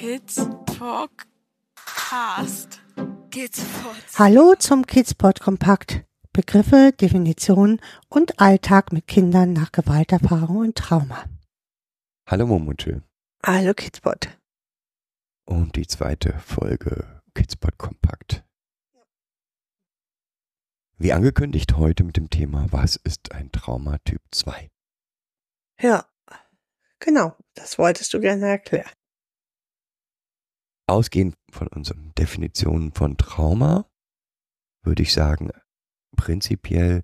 Kids Podcast. Kids Pod. Hallo zum Kidspot Kompakt. Begriffe, Definitionen und Alltag mit Kindern nach Gewalterfahrung und Trauma. Hallo Momutsche. Hallo Kidspot. Und die zweite Folge Kidspot Kompakt. Wie angekündigt heute mit dem Thema Was ist ein Trauma Typ 2? Ja, genau, das wolltest du gerne erklären. Ausgehend von unseren Definitionen von Trauma würde ich sagen, prinzipiell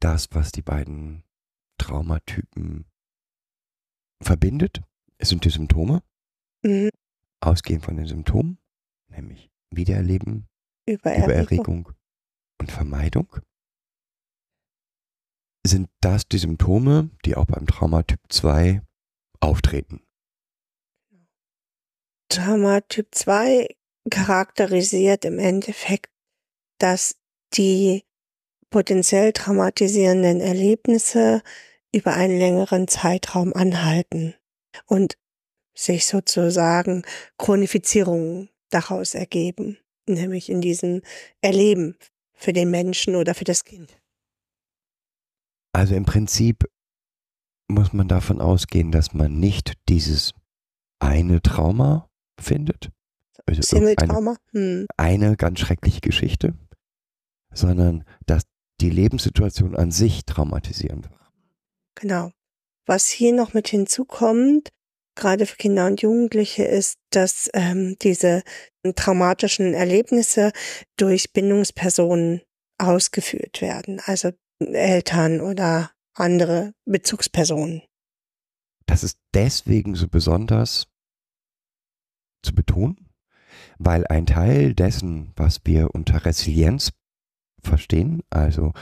das, was die beiden Traumatypen verbindet, sind die Symptome. Mhm. Ausgehend von den Symptomen, nämlich Wiedererleben, Übererregung. Übererregung und Vermeidung. Sind das die Symptome, die auch beim Traumatyp 2 auftreten? Trauma Typ 2 charakterisiert im Endeffekt, dass die potenziell traumatisierenden Erlebnisse über einen längeren Zeitraum anhalten und sich sozusagen Chronifizierungen daraus ergeben, nämlich in diesem Erleben für den Menschen oder für das Kind. Also im Prinzip muss man davon ausgehen, dass man nicht dieses eine Trauma findet, also Single-Trauma? Hm. eine ganz schreckliche Geschichte, sondern dass die Lebenssituation an sich traumatisierend war. Genau. Was hier noch mit hinzukommt, gerade für Kinder und Jugendliche, ist, dass ähm, diese traumatischen Erlebnisse durch Bindungspersonen ausgeführt werden, also Eltern oder andere Bezugspersonen. Das ist deswegen so besonders zu betonen, weil ein Teil dessen, was wir unter Resilienz verstehen, also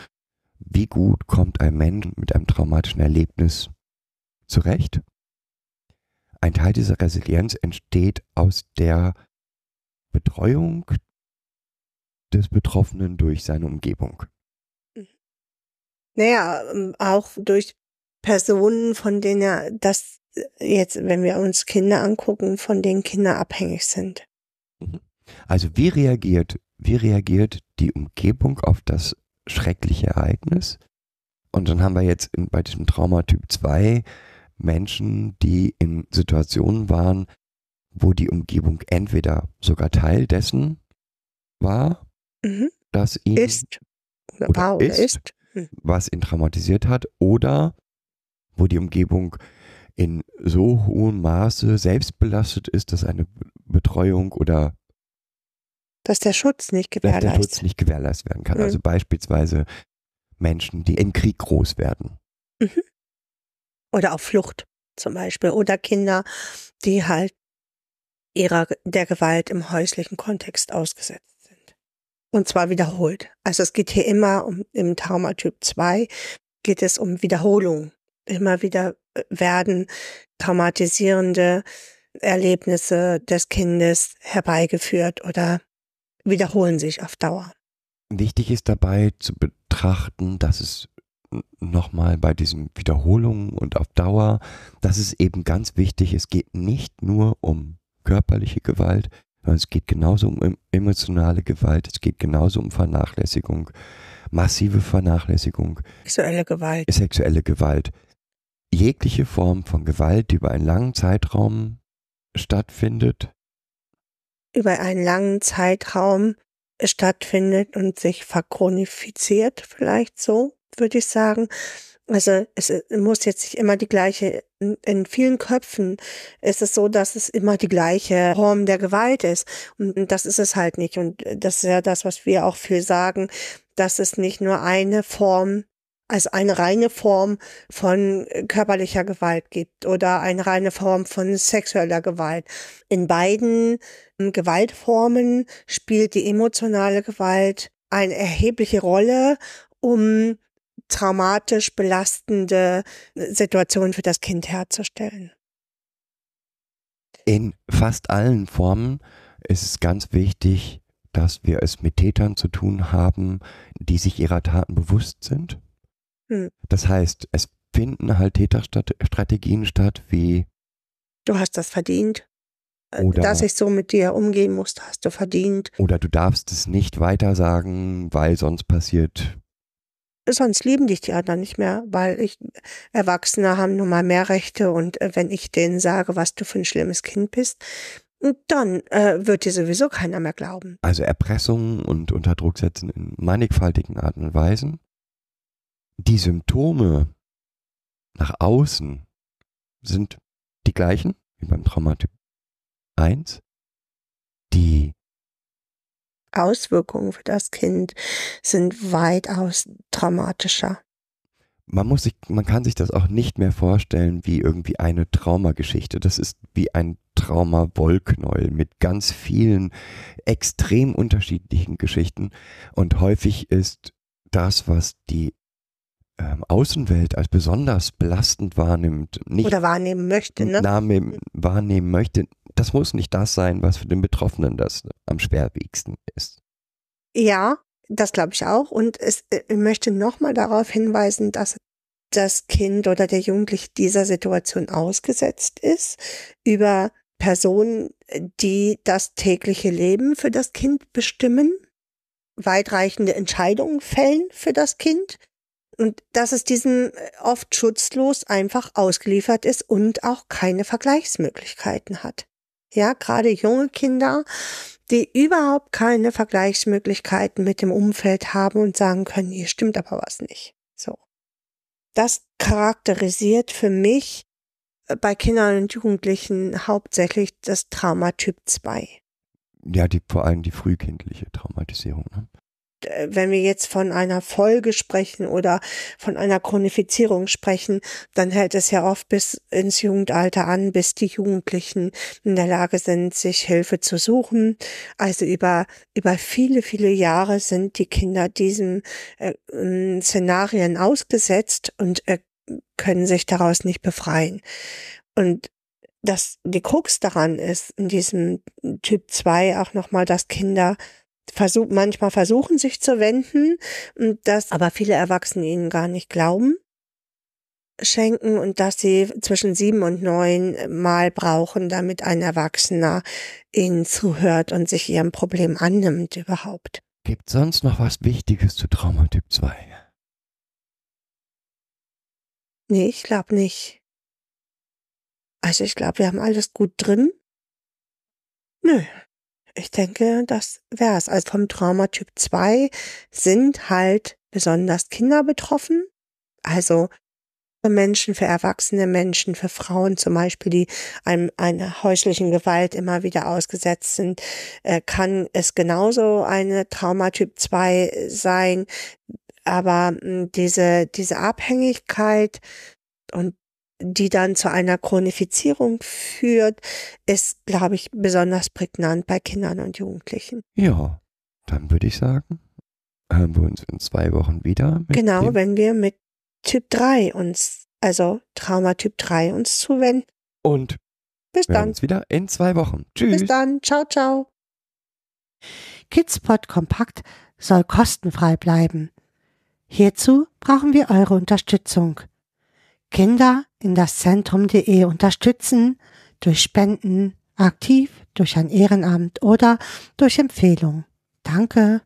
wie gut kommt ein Mensch mit einem traumatischen Erlebnis zurecht, ein Teil dieser Resilienz entsteht aus der Betreuung des Betroffenen durch seine Umgebung. Naja, ähm, auch durch Personen, von denen er das jetzt, wenn wir uns Kinder angucken, von denen Kinder abhängig sind. Also wie reagiert, wie reagiert die Umgebung auf das schreckliche Ereignis? Und dann haben wir jetzt in, bei diesem Traumatyp 2 Menschen, die in Situationen waren, wo die Umgebung entweder sogar Teil dessen war, Mhm. dass ihn, Ist. Oder, Oder ist. ist. was ihn traumatisiert hat, oder wo die Umgebung in so hohem Maße selbst belastet ist, dass eine Betreuung oder Dass der Schutz nicht dass der gewährleistet Schutz nicht gewährleistet werden kann. Mhm. Also beispielsweise Menschen, die im Krieg groß werden. oder auf Flucht zum Beispiel oder Kinder, die halt ihrer der Gewalt im häuslichen Kontext ausgesetzt sind. Und zwar wiederholt. Also es geht hier immer um im Traumatyp 2 geht es um Wiederholung. Immer wieder äh, werden traumatisierende Erlebnisse des Kindes herbeigeführt oder wiederholen sich auf Dauer. Wichtig ist dabei zu betrachten, dass es nochmal bei diesen Wiederholungen und auf Dauer, dass es eben ganz wichtig, es geht nicht nur um körperliche Gewalt, sondern es geht genauso um em- emotionale Gewalt, es geht genauso um Vernachlässigung, massive Vernachlässigung, Sexuelle Gewalt. sexuelle Gewalt, jegliche Form von Gewalt, die über einen langen Zeitraum stattfindet, über einen langen Zeitraum stattfindet und sich verchronifiziert, vielleicht so, würde ich sagen. Also es muss jetzt nicht immer die gleiche, in- vielen Köpfen ist es so, dass es immer die gleiche Form der Gewalt ist. Und das ist es halt nicht. Und das ist ja das, was wir auch viel sagen, dass es nicht nur eine Form, also eine reine Form von körperlicher Gewalt gibt oder eine reine Form von sexueller Gewalt. In beiden ähm, Gewaltformen spielt die emotionale Gewalt eine erhebliche Rolle, um traumatisch belastende Situationen für das Kind herzustellen. In fast allen Formen ist es ganz wichtig, dass wir es mit Tätern zu tun haben, die sich ihrer Taten bewusst sind. Hm. Das heißt, es finden halt Täterstrategien statt, wie Du hast das verdient. Oder- dass ich so mit dir umgehen musste, hast du verdient. Oder du darfst es nicht weiter sagen, weil sonst passiert. Sonst lieben dich die anderen nicht mehr, weil ich, Erwachsene haben nun mal mehr Rechte und äh, wenn ich denen sage, was du für ein schlimmes Kind bist, dann äh, wird dir sowieso keiner mehr glauben. Also Erpressung und unter Druck setzen in mannigfaltigen Arten und Weisen. Die Symptome nach außen sind die gleichen wie beim Traumatyp 1. Die Auswirkungen für das Kind sind weitaus traumatischer. man muss sich, man kann sich das auch nicht mehr vorstellen wie irgendwie eine Traumageschichte. Das ist wie ein Trauma-Wollknäuel mit ganz vielen extrem unterschiedlichen Geschichten. Und häufig ist das, was die ähm, Außenwelt als besonders belastend wahrnimmt, nicht Oder wahrnehmen möchte, ne? Name wahrnehmen möchte, das muss nicht das sein, was für den Betroffenen das am schwerwiegendsten ist. Ja, das glaube ich auch. Und es, äh, ich möchte nochmal darauf hinweisen, dass das Kind oder der Jugendliche dieser Situation ausgesetzt ist über Personen, die das tägliche Leben für das Kind bestimmen, weitreichende Entscheidungen fällen für das Kind und dass es diesen äh, oft schutzlos einfach ausgeliefert ist und auch keine Vergleichsmöglichkeiten hat. Ja, gerade junge Kinder, die überhaupt keine Vergleichsmöglichkeiten mit dem Umfeld haben und sagen können, hier stimmt aber was nicht. So. Das charakterisiert für mich äh, bei Kindern und Jugendlichen hauptsächlich das Traumatyp 2. Ja, die, vor allem die frühkindliche Traumatisierung. Ne? Äh, Wenn wir jetzt von einer Folge sprechen oder von einer Chronifizierung sprechen, dann hält es ja oft bis ins Jugendalter an, bis die Jugendlichen in der Lage sind, sich Hilfe zu suchen. Also über, über viele, viele Jahre sind die Kinder diesen äh, ähm, Szenarien ausgesetzt und äh, können sich daraus nicht befreien. Und das, die Krux daran ist, in diesem Typ 2 auch nochmal, dass Kinder versuch, manchmal versuchen, sich zu wenden, und dass aber viele Erwachsene ihnen gar nicht glauben, schenken und dass sie zwischen sieben und neun Mal brauchen, damit ein Erwachsener ihnen zuhört und sich ihrem Problem annimmt überhaupt. Gibt sonst noch was Wichtiges zu Traumatyp 2? Nee, ich glaube nicht. Also ich glaube, wir haben alles gut drin. Nö. Ich denke, das wär's. Also vom Traumatyp 2 sind halt besonders Kinder betroffen. Also für Menschen, für erwachsene Menschen, für Frauen zum Beispiel, die einem einer häuslichen Gewalt immer wieder ausgesetzt sind, äh, kann es genauso eine Traumatyp 2 sein. Aber mh, diese, diese Abhängigkeit und die dann zu einer Chronifizierung führt, ist, glaube ich, besonders prägnant bei Kindern und Jugendlichen. Ja, dann würde ich sagen, hören wir uns in zwei Wochen wieder. Mit Genau, dem, wenn wir mit Typ 3 uns, also Traumatyp 3 uns zuwenden. und Bis dann. uns wieder in zwei Wochen. Tschüss. Bis dann. Ciao, ciao. Kidspot Kompakt soll kostenfrei bleiben. Hierzu brauchen wir eure Unterstützung. Kinder in das Zentrum.de unterstützen durch Spenden, aktiv, durch ein Ehrenamt oder durch Empfehlung. Danke.